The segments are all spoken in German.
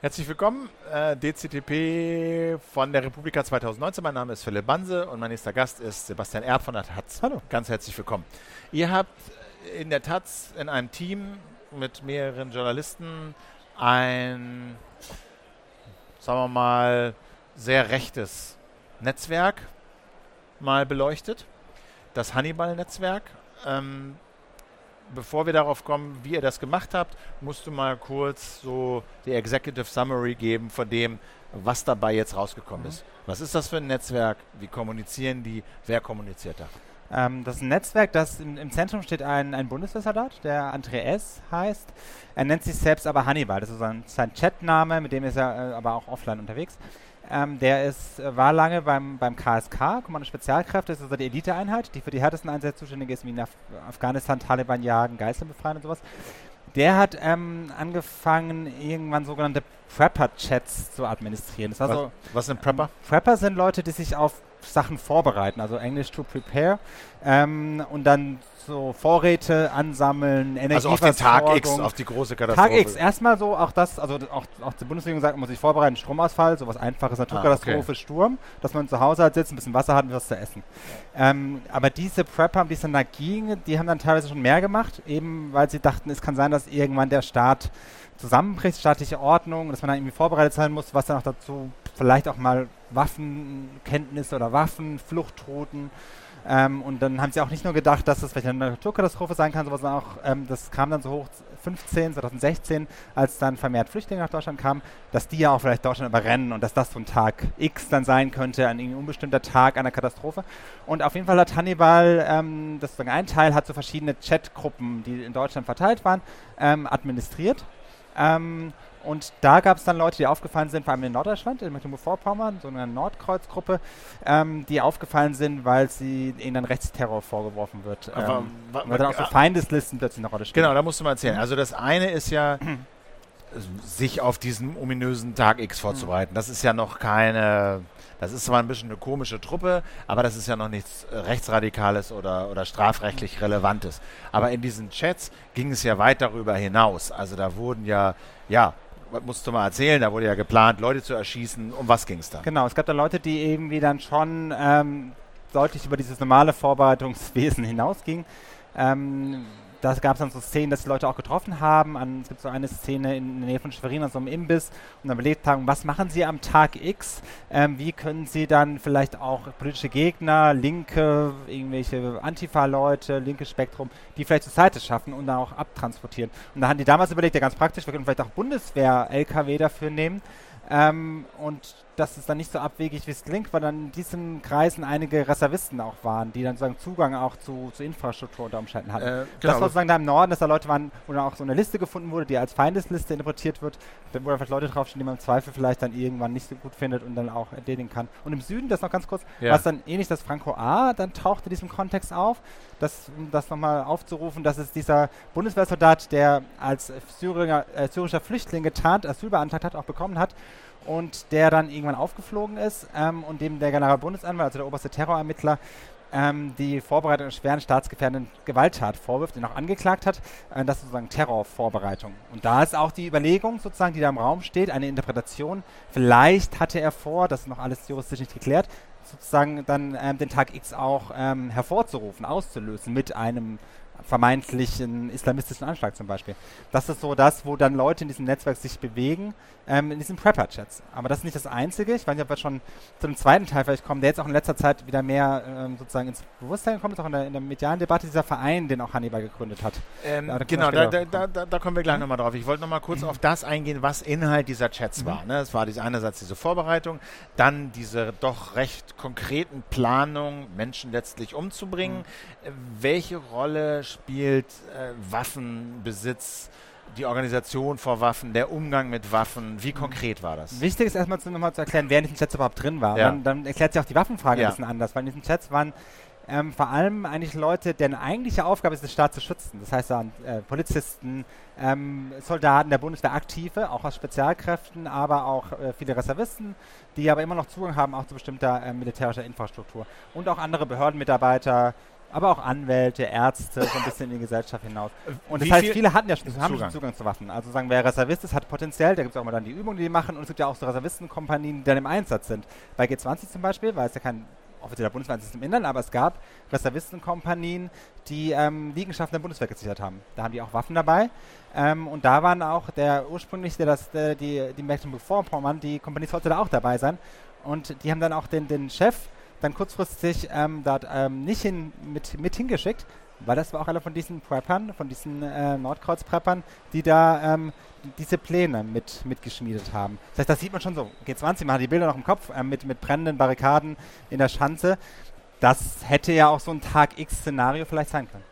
Herzlich willkommen, äh, DCTP von der Republika 2019. Mein Name ist Philipp Banse und mein nächster Gast ist Sebastian Erb von der Taz. Hallo. Ganz herzlich willkommen. Ihr habt in der Taz in einem Team mit mehreren Journalisten ein, sagen wir mal, sehr rechtes Netzwerk mal beleuchtet. Das Hannibal-Netzwerk. Ähm, bevor wir darauf kommen, wie ihr das gemacht habt, musst du mal kurz so die Executive Summary geben von dem, was dabei jetzt rausgekommen mhm. ist. Was ist das für ein Netzwerk? Wie kommunizieren die? Wer kommuniziert da? Ähm, das ist ein Netzwerk, das im, im Zentrum steht ein, ein Bundeswehrsoldat, der André S. heißt. Er nennt sich selbst aber Hannibal. Das ist sein, sein Chatname, mit dem ist er äh, aber auch offline unterwegs. Ähm, der ist, äh, war lange beim, beim KSK, Kommando Spezialkräfte, das ist also die Eliteeinheit, die für die härtesten Einsätze zuständig ist, wie in Af Afghanistan, Taliban jagen, Geiseln befreien und sowas. Der hat ähm, angefangen, irgendwann sogenannte Prepper-Chats zu administrieren. Das was, was sind Prepper? Prepper sind Leute, die sich auf Sachen vorbereiten, also Englisch to prepare ähm, und dann so Vorräte ansammeln, Energie Also auf den Tag X, auf die große Katastrophe. Tag X, erstmal so, auch das, also auch, auch die Bundesregierung sagt, man muss sich vorbereiten, Stromausfall, sowas einfaches, Naturkatastrophe, ah, okay. Sturm, dass man zu Hause halt sitzt, ein bisschen Wasser hat und was zu essen. Ähm, aber diese Prepper, die es dann da ging, die haben dann teilweise schon mehr gemacht, eben weil sie dachten, es kann sein, dass irgendwann der Staat zusammenbricht, staatliche Ordnung, dass man dann irgendwie vorbereitet sein muss, was dann auch dazu vielleicht auch mal Waffenkenntnisse oder Waffen, Fluchtrouten. Ähm, und dann haben sie auch nicht nur gedacht, dass das vielleicht eine Naturkatastrophe sein kann, sondern auch, ähm, das kam dann so hoch 15, 2016, als dann vermehrt Flüchtlinge nach Deutschland kamen, dass die ja auch vielleicht Deutschland überrennen und dass das so ein Tag X dann sein könnte, ein unbestimmter Tag einer Katastrophe. Und auf jeden Fall hat Hannibal, ähm, das ist ein Teil, hat so verschiedene Chatgruppen, die in Deutschland verteilt waren, ähm, administriert. Und da gab es dann Leute, die aufgefallen sind, vor allem in Norddeutschland, in Mecklenburg-Vorpommern, so eine Nordkreuzgruppe, ähm, die aufgefallen sind, weil sie ihnen dann Rechtsterror vorgeworfen wird. Aber, ähm, weil dann auch so Feindeslisten plötzlich eine Rolle spielen. Genau, da musst du mal erzählen. Also das eine ist ja, sich auf diesen ominösen Tag X vorzubereiten. Das ist ja noch keine, das ist zwar ein bisschen eine komische Truppe, aber das ist ja noch nichts Rechtsradikales oder, oder strafrechtlich Relevantes. Aber in diesen Chats ging es ja weit darüber hinaus. Also da wurden ja, ja, musst du mal erzählen, da wurde ja geplant, Leute zu erschießen. Um was ging es da? Genau, es gab da Leute, die irgendwie dann schon ähm, deutlich über dieses normale Vorbereitungswesen hinausgingen. Ähm, da gab es dann so Szenen, dass die Leute auch getroffen haben. An, es gibt so eine Szene in der Nähe von Schwerin an so einem Imbiss und dann überlegt haben, was machen sie am Tag X? Ähm, wie können sie dann vielleicht auch politische Gegner, Linke, irgendwelche Antifa-Leute, linkes Spektrum, die vielleicht zur Seite schaffen und dann auch abtransportieren. Und da haben die damals überlegt, ja ganz praktisch, wir können vielleicht auch Bundeswehr-LKW dafür nehmen. Ähm, und das ist dann nicht so abwegig, wie es klingt, weil dann in diesen Kreisen einige Reservisten auch waren, die dann sozusagen Zugang auch zu, zu Infrastruktur unter Umständen hatten. Äh, genau. Das war sozusagen da im Norden, dass da Leute waren, wo dann auch so eine Liste gefunden wurde, die als Feindesliste interpretiert wird, wo einfach Leute draufstehen, die man im Zweifel vielleicht dann irgendwann nicht so gut findet und dann auch erledigen kann. Und im Süden, das noch ganz kurz, ja. was dann ähnlich das Franco A, dann tauchte in diesem Kontext auf, das, um das nochmal aufzurufen, das ist dieser Bundeswehrsoldat, der als Syrier, äh, syrischer Flüchtling getarnt Asyl beantragt hat, auch bekommen hat und der dann irgendwann aufgeflogen ist ähm, und dem der Generalbundesanwalt, also der oberste Terrorermittler, ähm, die Vorbereitung einer schweren staatsgefährdenden Gewalttat vorwirft, den auch angeklagt hat. Äh, das ist sozusagen Terrorvorbereitung. Und da ist auch die Überlegung sozusagen, die da im Raum steht, eine Interpretation. Vielleicht hatte er vor, das ist noch alles juristisch nicht geklärt, sozusagen dann ähm, den Tag X auch ähm, hervorzurufen, auszulösen mit einem vermeintlichen islamistischen Anschlag zum Beispiel. Das ist so das, wo dann Leute in diesem Netzwerk sich bewegen, ähm, in diesen Prepper-Chats. Aber das ist nicht das Einzige. Ich weiß nicht, ob wir schon zu dem zweiten Teil vielleicht kommen, der jetzt auch in letzter Zeit wieder mehr ähm, sozusagen ins Bewusstsein gekommen ist, auch in der, in der medialen Debatte, dieser Verein, den auch Hannibal gegründet hat. Ähm, da genau, da, da, da, da, kommen wir gleich mhm. nochmal drauf. Ich wollte nochmal kurz mhm. auf das eingehen, was Inhalt dieser Chats mhm. war. Ne? Es war diese einerseits diese Vorbereitung, dann diese doch recht konkreten Planungen, Menschen letztlich umzubringen. Mhm. Welche Rolle spielt äh, Waffenbesitz, die Organisation vor Waffen, der Umgang mit Waffen? Wie konkret war das? Wichtig ist erstmal zu, nochmal zu erklären, wer in diesen Chats überhaupt drin war. Ja. Dann, dann, erklärt sich auch die Waffenfrage ja. ein bisschen anders, weil in diesen Chats waren ähm, vor allem eigentlich Leute, deren eigentliche Aufgabe ist, den Staat zu schützen. Das heißt, dann, äh, Polizisten, ähm, Soldaten der Bundeswehr, Aktive, auch aus Spezialkräften, aber auch äh, viele Reservisten, die aber immer noch Zugang haben auch zu bestimmter äh, militärischer Infrastruktur. Und auch andere Behördenmitarbeiter, aber auch Anwälte, Ärzte, so ein bisschen in die Gesellschaft hinaus. Und das Wie heißt, viel viele hatten ja schon, haben Zugang? schon Zugang zu Waffen. Also sagen, wer Reservist ist, hat potenziell, da gibt es auch mal dann die Übungen, die die machen und es gibt ja auch so Reservistenkompanien, die dann im Einsatz sind. Bei G20 zum Beispiel, weil es ja kein offizieller Bundeswehr ist im Innern, aber es gab Reservistenkompanien, die ähm, Liegenschaften der Bundeswehr gesichert haben. Da haben die auch Waffen dabei. Ähm, und da waren auch der ursprünglich, der das, der, die, die Mecklenburg-Vorpommern, die Kompanie sollte da auch dabei sein. Und die haben dann auch den, den Chef dann kurzfristig ähm, dort ähm, nicht hin, mit, mit hingeschickt, weil das war auch einer von diesen Preppern, von diesen äh, Nordkreuz-Preppern, die da ähm, diese Pläne mit, mitgeschmiedet haben. Das heißt, das sieht man schon so. G20, man hat die Bilder noch im Kopf äh, mit, mit brennenden Barrikaden in der Schanze. Das hätte ja auch so ein Tag X-Szenario vielleicht sein können.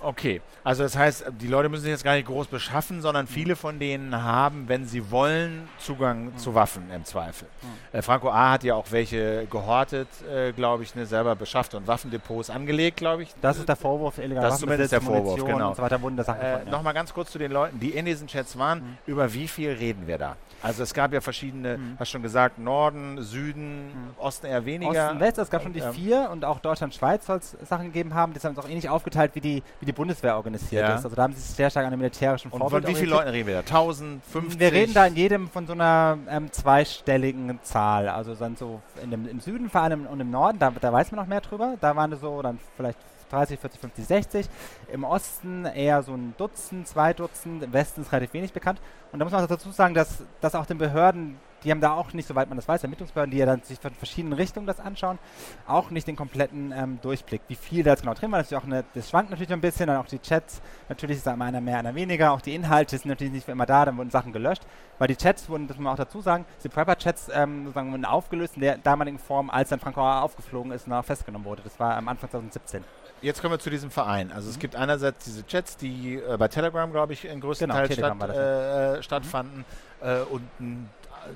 Okay, also das heißt, die Leute müssen sich jetzt gar nicht groß beschaffen, sondern viele von denen haben, wenn sie wollen, Zugang zu Waffen im Zweifel. Äh, Franco A. hat ja auch welche gehortet, äh, glaube ich, ne, selber beschafft und Waffendepots angelegt, glaube ich. Das ist der Vorwurf, illegaler Das ist zumindest der Vorwurf, Munition genau. und so weiter wurden da Sachen Äh, ja. Nochmal ganz kurz zu den Leuten, die in diesen Chats waren. Mhm. Über wie viel reden wir da? Also es gab ja verschiedene, Mhm. hast schon gesagt, Norden, Süden, Osten eher weniger. Osten, West, es gab schon die Ähm, vier und auch Deutschland, Schweiz soll es Sachen gegeben haben. Das haben sie auch ähnlich aufgeteilt, wie die, wie die Bundeswehr organisiert Ja. ist. Also da haben sie sich sehr stark an dem militärischen Und Vorbild von wie vielen. Leuten reden wir da? 1000, 50? Wir reden da in jedem von so einer ähm, zweistelligen Zahl. Also dann so in dem, im Süden vor allem und im Norden, da, da weiß man noch mehr drüber. Da waren es so dann vielleicht 30, 40, 50, 60. Im Osten eher so ein Dutzend, zwei Dutzend. Im Westen ist relativ wenig bekannt. Und da muss man auch dazu sagen, dass, dass auch den Behörden, die haben da auch nicht, soweit man das weiß, Ermittlungsbehörden, die ja dann sich von verschiedenen Richtungen das anschauen, auch nicht den kompletten ähm, Durchblick, wie viel da jetzt genau drin war. Ja auch eine, das schwankt natürlich ein bisschen, dann auch die Chats, natürlich ist da immer einer mehr, einer weniger, auch die Inhalte sind natürlich nicht immer da, dann wurden Sachen gelöscht, weil die Chats wurden, das muss man auch dazu sagen, die Prepper-Chats ähm, sozusagen wurden aufgelöst in der damaligen Form, als dann Franco aufgeflogen ist und auch festgenommen wurde. Das war am Anfang 2017. Jetzt kommen wir zu diesem Verein. Also es Mhm. gibt einerseits diese Chats, die äh, bei Telegram, glaube ich, in größten Genau, Teil statt, äh, stattfanden äh, und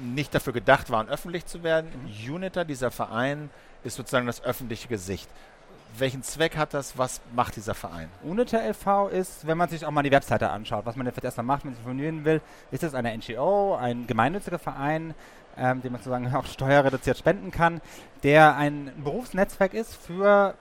nicht dafür gedacht waren, öffentlich zu werden. Mhm. Uniter, dieser Verein, ist sozusagen das öffentliche Gesicht. Welchen Zweck hat das? Was macht dieser Verein? UNITA e.V. ist, wenn man sich auch mal die Webseite anschaut, was man jetzt erstmal macht, wenn man sich informieren will, ist es eine NGO, ein gemeinnütziger Verein, ähm, den man sozusagen auch steuerreduziert spenden kann, der ein Berufsnetzwerk ist für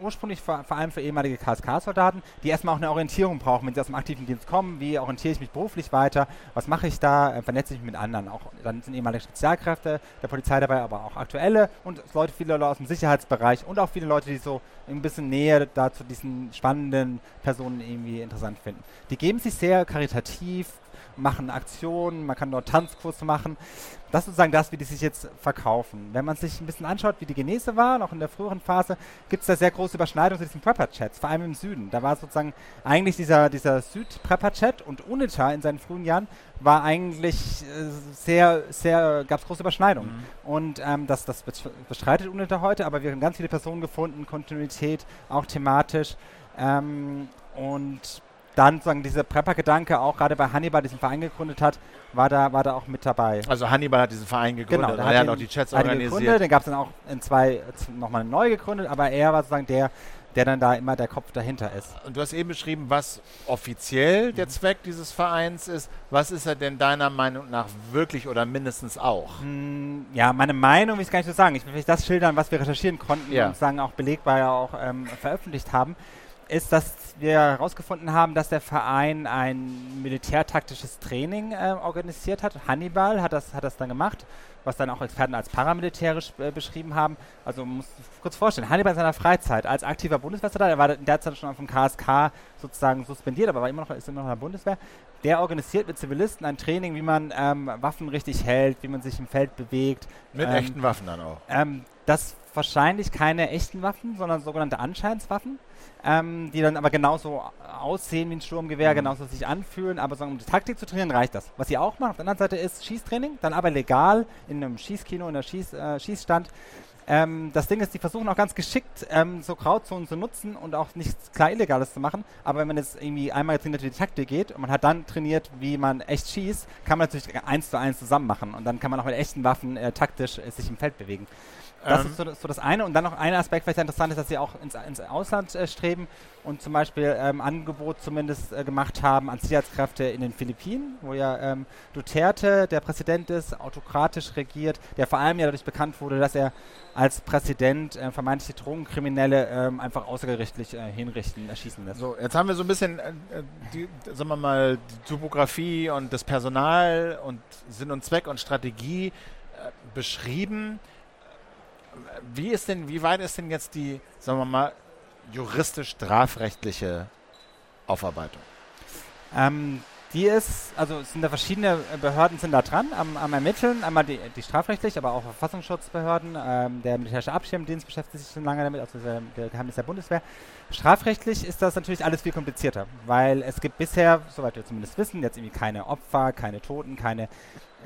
ursprünglich vor, vor allem für ehemalige KSK-Soldaten, die erstmal auch eine Orientierung brauchen, wenn sie aus dem aktiven Dienst kommen. Wie orientiere ich mich beruflich weiter? Was mache ich da? Äh, vernetze ich mich mit anderen? Auch dann sind ehemalige Spezialkräfte der Polizei dabei, aber auch aktuelle und Leute, viele Leute aus dem Sicherheitsbereich und auch viele Leute, die so ein bisschen näher da zu diesen spannenden Personen irgendwie interessant finden. Die geben sich sehr karitativ, machen Aktionen, man kann dort Tanzkurse machen. Das ist sozusagen das, wie die sich jetzt verkaufen. Wenn man sich ein bisschen anschaut, wie die Genese war, noch in der früheren Phase, gibt es da sehr große Überschneidungen zu diesen Prepper-Chats, vor allem im Süden. Da war sozusagen eigentlich dieser, dieser Süd-Prepper-Chat und UNITA in seinen frühen Jahren war eigentlich äh, sehr, sehr, gab es große Überschneidungen. Und ähm, das, das bes- bestreitet UNITA heute, aber wir haben ganz viele Personen gefunden, Kontinuität, auch thematisch. Ähm, und dann sozusagen dieser Prepper-Gedanke, auch gerade bei Hannibal diesen Verein gegründet hat, war da, war da auch mit dabei. Also Hannibal hat diesen Verein gegründet Genau, er hat den- auch die Chats hat organisiert. den gab es dann auch in zwei nochmal neu gegründet, aber er war sozusagen der, der dann da immer der Kopf dahinter ist. Und du hast eben beschrieben, was offiziell der Zweck dieses Vereins ist. Was ist er denn deiner Meinung nach wirklich oder mindestens auch? Hm, ja, meine Meinung will ich gar nicht so sagen. Ich will das schildern, was wir recherchieren konnten Ja. und sagen auch belegbar ja auch ähm, veröffentlicht haben, ist, dass wir herausgefunden haben, dass der Verein ein militärtaktisches Training äh, organisiert hat. Hannibal hat das, hat das dann gemacht, was dann auch Experten als paramilitärisch äh, beschrieben haben. Also man muss kurz vorstellen, Hannibal in seiner Freizeit als aktiver Bundeswehrsoldat, er war in der Zeit schon vom KSK sozusagen suspendiert, aber war immer noch, ist immer noch in der Bundeswehr, der organisiert mit Zivilisten ein Training, wie man ähm, Waffen richtig hält, wie man sich im Feld bewegt. Mit ähm, echten Waffen dann auch. ähm, das wahrscheinlich keine echten Waffen, sondern sogenannte Anscheinswaffen, ähm, die dann aber genauso aussehen wie ein Sturmgewehr, Mhm. genauso sich anfühlen, aber so, um die Taktik zu trainieren, reicht das. Was sie auch machen, auf der anderen Seite ist Schießtraining, dann aber legal in einem Schießkino, in einem Schieß, äh, Schießstand. Ähm, das Ding ist, die versuchen auch ganz geschickt, ähm, so Grauzonen zu nutzen und auch nichts klar Illegales zu machen. Aber wenn man jetzt irgendwie einmal trainiert, wie die Taktik geht und man hat dann trainiert, wie man echt schießt, kann man natürlich eins zu eins zusammen machen. Und dann kann man auch mit echten Waffen äh, taktisch äh, sich im Feld bewegen. Das ähm ist so, so, das eine. Und dann noch ein Aspekt, vielleicht interessant ist, dass sie auch ins, ins Ausland äh, streben und zum Beispiel ähm, Angebot zumindest äh, gemacht haben an Sicherheitskräfte in den Philippinen, wo ja ähm, Duterte der Präsident ist, autokratisch regiert, der vor allem ja dadurch bekannt wurde, dass er als Präsident äh, vermeintliche Drogenkriminelle ähm, einfach außergerichtlich äh, hinrichten, erschießen lässt. So, jetzt haben wir so ein bisschen äh, die, sagen wir mal, die Topografie und das Personal und Sinn und Zweck und Strategie äh, beschrieben wie ist denn, wie weit ist denn jetzt die, sagen wir mal, juristisch-strafrechtliche Aufarbeitung? Ähm, die ist, also sind da verschiedene Behörden sind da dran am, am Ermitteln, einmal die, die strafrechtlich, aber auch Verfassungsschutzbehörden, ähm, der militärische Abschirmdienst beschäftigt sich schon lange damit, also der, der Geheimnis der Bundeswehr. Strafrechtlich ist das natürlich alles viel komplizierter, weil es gibt bisher, soweit wir zumindest wissen, jetzt irgendwie keine Opfer, keine Toten, keine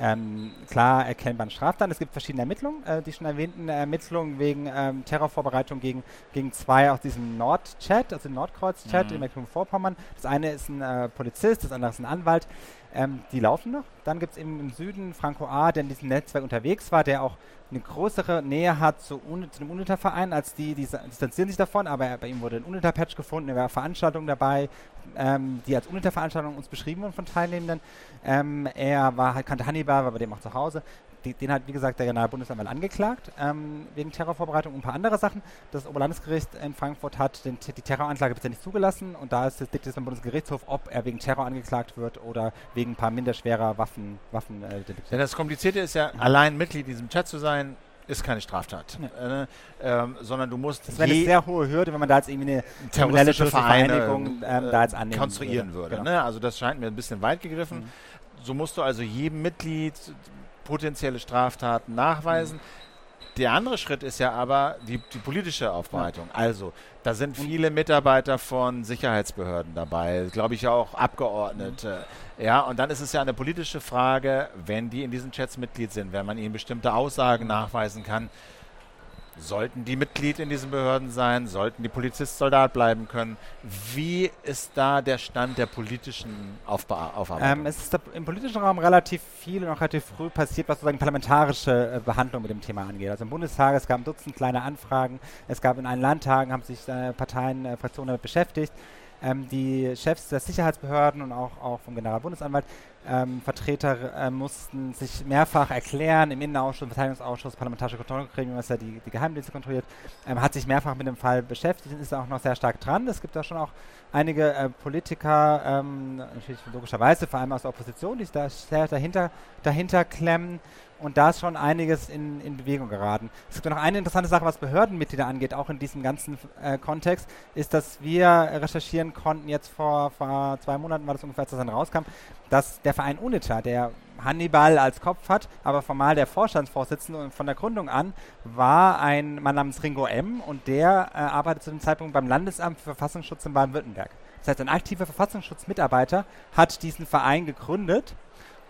ähm, klar erkennbaren Straftaten. Es gibt verschiedene Ermittlungen, äh, die schon erwähnten Ermittlungen wegen ähm, Terrorvorbereitung gegen, gegen zwei aus diesem Nord-Chat, also dem Nordkreuz-Chat mhm. in Mecklenburg-Vorpommern. Das eine ist ein äh, Polizist, das andere ist ein Anwalt. Ähm, die laufen noch. Dann gibt es eben im Süden Franco A., der in diesem Netzwerk unterwegs war, der auch eine größere Nähe hat zu, Un zu dem UNITA-Verein als die, die distanzieren sich davon, aber er, bei ihm wurde ein UNITA-Patch gefunden, er war Veranstaltungen dabei, ähm, die als UNITA-Veranstaltungen uns beschrieben wurden von Teilnehmenden. Ähm, er war, kannte Hannibal, war bei dem auch zu Hause den hat, wie gesagt, der Generalbundesanwalt angeklagt, ähm, wegen Terrorvorbereitung und ein paar andere Sachen. Das Oberlandesgericht in Frankfurt hat den, die Terroranklage bisher nicht zugelassen und da ist es liegt jetzt beim Bundesgerichtshof, ob er wegen Terror angeklagt wird oder wegen ein paar minderschwerer Waffen, Waffen äh, ja, das Komplizierte ist ja, allein Mitglied in diesem Chat zu sein, ist keine Straftat, ja. äh, ähm, sondern du musst. Das wäre eine sehr hohe Hürde, wenn man da jetzt irgendwie eine terroristische Vereinigung ähm, da jetzt annehmen konstruieren würde. würde genau. ne? Also das scheint mir ein bisschen weit gegriffen. Mhm. So musst du also jedem Mitglied potenzielle Straftaten nachweisen. Der andere Schritt ist ja aber die, die politische Aufbereitung. Ja. Also, da sind viele Mitarbeiter von Sicherheitsbehörden dabei, glaube ich auch Abgeordnete. Mhm. Ja, und dann ist es ja eine politische Frage, wenn die in diesen Chats Mitglied sind, wenn man ihnen bestimmte Aussagen nachweisen kann, Sollten die Mitglied in diesen Behörden sein? Sollten die Polizist Soldat bleiben können? Wie ist da der Stand der politischen Aufba Aufarbeitung? Ähm, es ist im politischen Raum relativ viel und auch relativ früh passiert, was sozusagen parlamentarische äh, Behandlung mit dem Thema angeht. Also im Bundestag, es gab ein Dutzend kleine Anfragen, es gab in allen Landtagen, haben sich äh, Parteien, äh, Fraktionen damit beschäftigt. Ähm, die Chefs der Sicherheitsbehörden und auch, auch vom Generalbundesanwalt ähm, Vertreter äh, mussten sich mehrfach erklären im Innenausschuss, im Verteidigungsausschuss, parlamentarische Kontrollgremium, was ja die, die Geheimdienste kontrolliert, ähm, hat sich mehrfach mit dem Fall beschäftigt und ist auch noch sehr stark dran. Es gibt da schon auch einige äh, Politiker, ähm, natürlich logischerweise, vor allem aus der Opposition, die sich da sehr dahinter, dahinter klemmen und da ist schon einiges in, in Bewegung geraten. Es gibt noch eine interessante Sache, was Behördenmitglieder angeht, auch in diesem ganzen äh, Kontext, ist, dass wir recherchieren konnten, jetzt vor, vor zwei Monaten war das ungefähr, als das dann rauskam, dass der Verein UNITA, der Hannibal als Kopf hat, aber formal der Vorstandsvorsitzende und von der Gründung an war ein Mann namens Ringo M. und der äh, arbeitet zu dem Zeitpunkt beim Landesamt für Verfassungsschutz in Baden-Württemberg. Das heißt, ein aktiver Verfassungsschutzmitarbeiter hat diesen Verein gegründet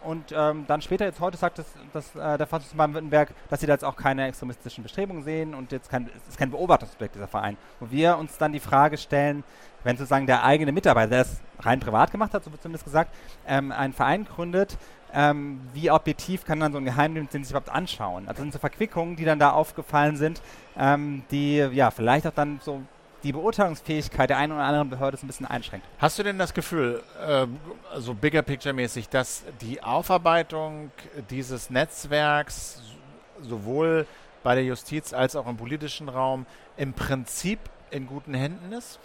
und ähm, dann später, jetzt heute sagt das, das, äh, der Verfassungsschutz Baden-Württemberg, dass sie da jetzt auch keine extremistischen Bestrebungen sehen und jetzt kein, es ist kein Beobachtungsobjekt dieser Verein. Wo wir uns dann die Frage stellen, wenn sozusagen der eigene Mitarbeiter, der es rein privat gemacht hat, so wird zumindest gesagt, ähm, einen Verein gründet, ähm, wie objektiv kann dann so ein Geheimdienst den sich überhaupt anschauen? Also sind so Verquickungen, die dann da aufgefallen sind, ähm, die ja vielleicht auch dann so die Beurteilungsfähigkeit der einen oder anderen Behörde so ein bisschen einschränkt. Hast du denn das Gefühl, äh, also bigger picture mäßig, dass die Aufarbeitung dieses Netzwerks sowohl bei der Justiz als auch im politischen Raum im Prinzip in guten Händen ist?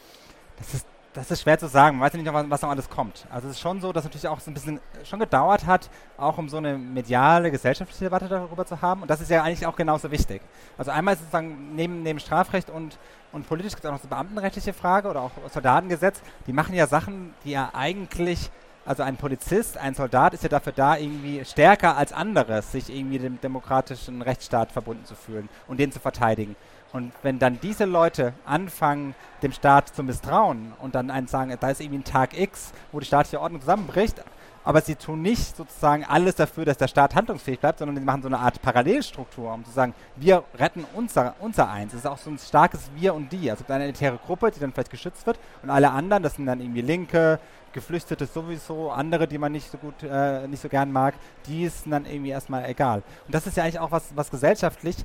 Das ist das ist schwer zu sagen. Man weiß ja nicht, was, was noch alles kommt. Also es ist schon so, dass natürlich auch so ein bisschen schon gedauert hat, auch um so eine mediale, gesellschaftliche Debatte darüber zu haben. Und das ist ja eigentlich auch genauso wichtig. Also einmal ist sozusagen neben, neben Strafrecht und, und politisch gibt es auch noch so beamtenrechtliche Frage oder auch Soldatengesetz. Die machen ja Sachen, die ja eigentlich also ein Polizist, ein Soldat ist ja dafür da, irgendwie stärker als anderes, sich irgendwie dem demokratischen Rechtsstaat verbunden zu fühlen und den zu verteidigen. Und wenn dann diese Leute anfangen, dem Staat zu misstrauen und dann einen sagen, da ist irgendwie ein Tag X, wo die staatliche Ordnung zusammenbricht, aber sie tun nicht sozusagen alles dafür, dass der Staat handlungsfähig bleibt, sondern sie machen so eine Art Parallelstruktur, um zu sagen, wir retten unser, unser Eins. Es ist auch so ein starkes Wir und Die. Also eine elitäre Gruppe, die dann vielleicht geschützt wird und alle anderen, das sind dann irgendwie Linke, Geflüchtete sowieso, andere, die man nicht so gut, äh, nicht so gern mag, die ist dann irgendwie erstmal egal. Und das ist ja eigentlich auch was, was gesellschaftlich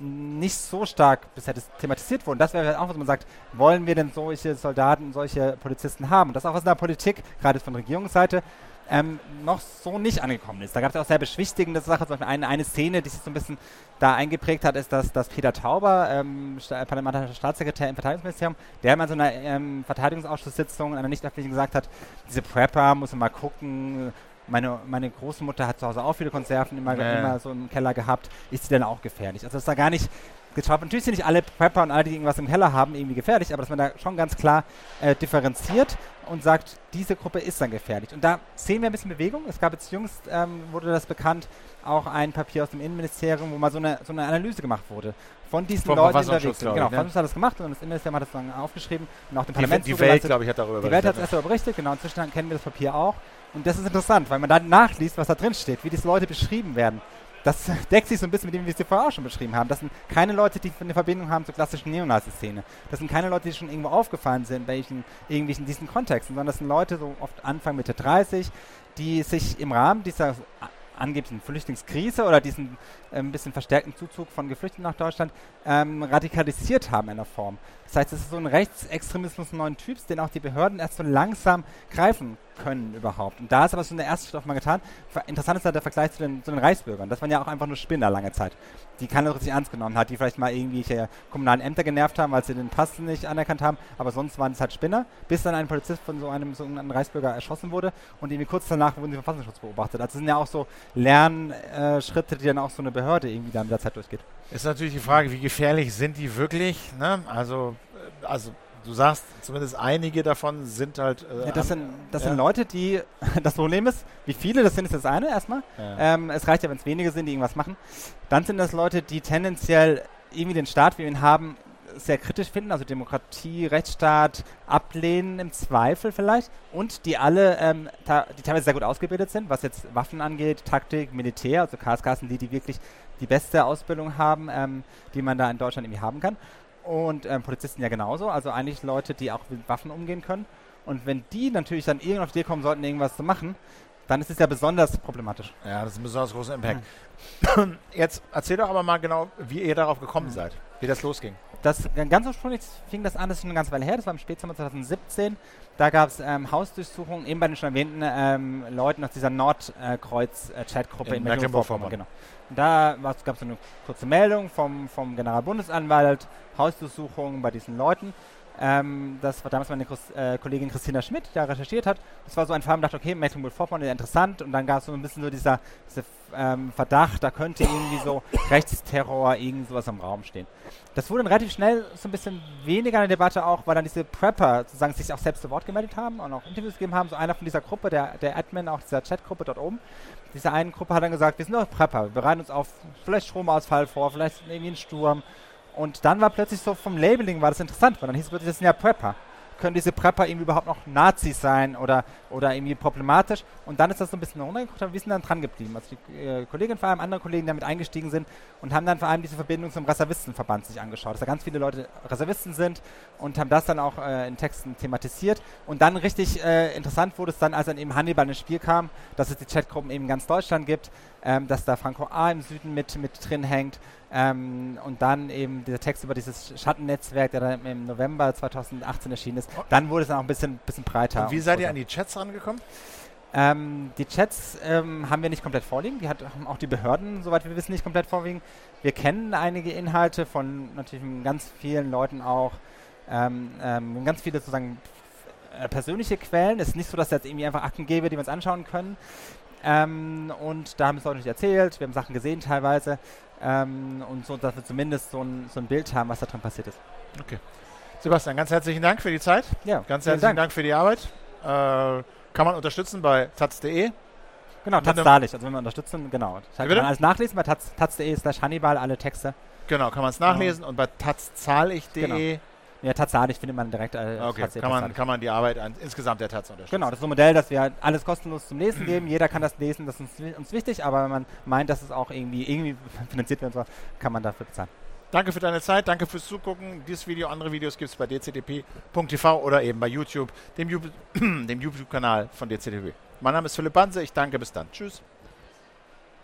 nicht so stark bisher thematisiert wurden. Das wäre halt auch, was man sagt, wollen wir denn solche Soldaten, solche Polizisten haben? Und das auch aus der Politik, gerade von Regierungsseite, ähm, noch so nicht angekommen ist. Da gab es auch sehr beschwichtigende Sachen. Zum Beispiel eine, eine Szene, die sich so ein bisschen da eingeprägt hat, ist, dass, dass Peter Tauber, ähm, parlamentarischer Staatssekretär im Verteidigungsministerium, der mal so einer ähm, Verteidigungsausschusssitzung, einer nicht öffentlichen gesagt hat, diese Prepper, muss man mal gucken, meine, meine Großmutter hat zu Hause auch viele Konserven immer, nee. immer so im Keller gehabt. Ist sie denn auch gefährlich? Also, das ist da gar nicht geschaut. Natürlich sind nicht alle Prepper und alle, die irgendwas im Keller haben, irgendwie gefährlich, aber dass man da schon ganz klar äh, differenziert und sagt, diese Gruppe ist dann gefährlich. Und da sehen wir ein bisschen Bewegung. Es gab jetzt jüngst, ähm, wurde das bekannt, auch ein Papier aus dem Innenministerium, wo mal so eine, so eine Analyse gemacht wurde von diesen Vom Leuten unterwegs sind. Genau, ne? hat das gemacht und das Innenministerium hat das dann aufgeschrieben und auch dem Die, Parlament die Welt, glaube ich, hat darüber Die Welt hat es erst darüber berichtet, genau. Inzwischen kennen wir das Papier auch. Und das ist interessant, weil man dann nachliest, was da drin steht, wie diese Leute beschrieben werden. Das deckt sich so ein bisschen mit dem, wie wir es vorher auch schon beschrieben haben. Das sind keine Leute, die eine Verbindung haben zur klassischen Neonazi-Szene. Das sind keine Leute, die schon irgendwo aufgefallen sind, welchen, irgendwie in diesen Kontexten, sondern das sind Leute, so oft Anfang, Mitte 30, die sich im Rahmen dieser angeblichen Flüchtlingskrise oder diesen äh, ein bisschen verstärkten Zuzug von Geflüchteten nach Deutschland ähm, radikalisiert haben in einer Form. Das heißt, es ist so ein Rechtsextremismus neuen Typs, den auch die Behörden erst so langsam greifen können überhaupt. Und da ist aber so eine erste Schritt auf mal getan. Interessant ist halt der Vergleich zu den, zu den Reichsbürgern. Das waren ja auch einfach nur Spinner lange Zeit, die keiner richtig ernst genommen hat, die vielleicht mal irgendwelche kommunalen Ämter genervt haben, weil sie den Pass nicht anerkannt haben, aber sonst waren es halt Spinner, bis dann ein Polizist von so einem sogenannten Reichsbürger erschossen wurde und irgendwie kurz danach wurden sie Verfassungsschutz beobachtet. Also das sind ja auch so Lernschritte, die dann auch so eine Behörde irgendwie dann mit der Zeit durchgeht. Ist natürlich die Frage, wie gefährlich sind die wirklich? Ne? Also, äh, also du sagst, zumindest einige davon sind halt. Äh, ja, das sind, das ja. sind Leute, die. Das Problem ist, wie viele das sind, ist das eine erstmal. Ja. Ähm, es reicht ja, wenn es wenige sind, die irgendwas machen. Dann sind das Leute, die tendenziell irgendwie den Staat, wie wir ihn haben, sehr kritisch finden, also Demokratie, Rechtsstaat ablehnen im Zweifel vielleicht und die alle, ähm, die teilweise sehr gut ausgebildet sind, was jetzt Waffen angeht, Taktik, Militär, also KSK sind die, die wirklich die beste Ausbildung haben, ähm, die man da in Deutschland irgendwie haben kann. Und ähm, Polizisten ja genauso, also eigentlich Leute, die auch mit Waffen umgehen können. Und wenn die natürlich dann irgendwann auf die Idee kommen sollten, irgendwas zu machen, dann ist es ja besonders problematisch. Ja, das ist ein besonders großer Impact. Mhm. Jetzt erzähl doch aber mal genau, wie ihr darauf gekommen mhm. seid, wie das losging. Das ganz ursprünglich fing das an, das ist schon eine ganze Weile her, das war im Spätsommer 2017. Da gab es ähm, Hausdurchsuchungen, eben bei den schon erwähnten ähm, Leuten aus dieser Nordkreuz-Chat-Gruppe in, in Mecklenburg-Vorpommern. Genau. Und da gab es so eine kurze Meldung vom, vom Generalbundesanwalt, Hausdurchsuchungen bei diesen Leuten. Ähm, das war damals meine Chris, äh, Kollegin Christina Schmidt, die da recherchiert hat. Das war so ein Fall, wo dachte, okay, Mecklenburg-Vorpommern ist interessant. Und dann gab es so ein bisschen so dieser, dieser ähm, Verdacht, da könnte irgendwie so Rechtsterror, irgend sowas im Raum stehen. Das wurde dann relativ schnell so ein bisschen weniger in der Debatte auch, weil dann diese Prepper sozusagen sich auch selbst zu Wort gemeldet haben und auch Interviews gegeben haben. So einer von dieser Gruppe, der, der Admin auch dieser Chatgruppe dort oben, diese eine Gruppe hat dann gesagt, wir sind doch Prepper, wir bereiten uns auf vielleicht Stromausfall vor, vielleicht irgendwie einen Sturm. Und dann war plötzlich so vom Labeling war das interessant, weil dann hieß es plötzlich, das sind ja Prepper können diese Prepper irgendwie überhaupt noch Nazis sein oder, oder irgendwie problematisch. Und dann ist das so ein bisschen runtergeguckt, aber wir sind dann dran geblieben. Also die äh, Kollegin vor allem, andere Kollegen damit eingestiegen sind und haben dann vor allem diese Verbindung zum Reservistenverband sich angeschaut, dass da ganz viele Leute Reservisten sind und haben das dann auch äh, in Texten thematisiert. Und dann richtig äh, interessant wurde es dann, als dann eben Hannibal ins Spiel kam, dass es die Chatgruppen eben in ganz Deutschland gibt, ähm, dass da Franco A. im Süden mit, mit drin hängt ähm, und dann eben dieser Text über dieses Schattennetzwerk, der dann im November 2018 erschienen ist, dann wurde es dann auch ein bisschen, bisschen breiter. Und wie seid ihr an die Chats rangekommen? Ähm, die Chats ähm, haben wir nicht komplett vorliegen. Die hat, haben auch die Behörden, soweit wir wissen, nicht komplett vorliegen. Wir kennen einige Inhalte von natürlich ganz vielen Leuten auch. Ähm, ähm ganz viele sozusagen äh, persönliche Quellen. Es ist nicht so, dass es jetzt irgendwie einfach Akten gäbe, die wir uns anschauen können. Ähm, und da haben es Leute nicht erzählt. Wir haben Sachen gesehen teilweise. Ähm, und so, dass wir zumindest so ein, so ein Bild haben, was da drin passiert ist. Okay. Sebastian, ganz herzlichen Dank für die Zeit. Ja, ganz herzlichen Dank. Dank. für die Arbeit. Äh, kann man unterstützen bei taz.de. Genau, taz.de. Also wenn man unterstützen, genau. Kann man alles nachlesen bei taz.de slash Hannibal, alle Texte. Genau, kann man es nachlesen und bei taz.zahlig.de genau. Ja, tatsächlich findet man direkt äh, okay. kann, man, kann man die Arbeit an, insgesamt der Taz unterstützen. Genau, das ist so ein Modell, dass wir alles kostenlos zum Lesen geben. Jeder kann das lesen, das ist uns, uns wichtig, aber wenn man meint, dass es auch irgendwie, irgendwie finanziert werden soll, kann man dafür bezahlen. Danke für deine Zeit, danke fürs Zugucken. Dieses Video, andere Videos gibt es bei dcdp.tv oder eben bei YouTube, dem YouTube-Kanal von dcdp. Mein Name ist Philipp Banse, ich danke, bis dann. Tschüss.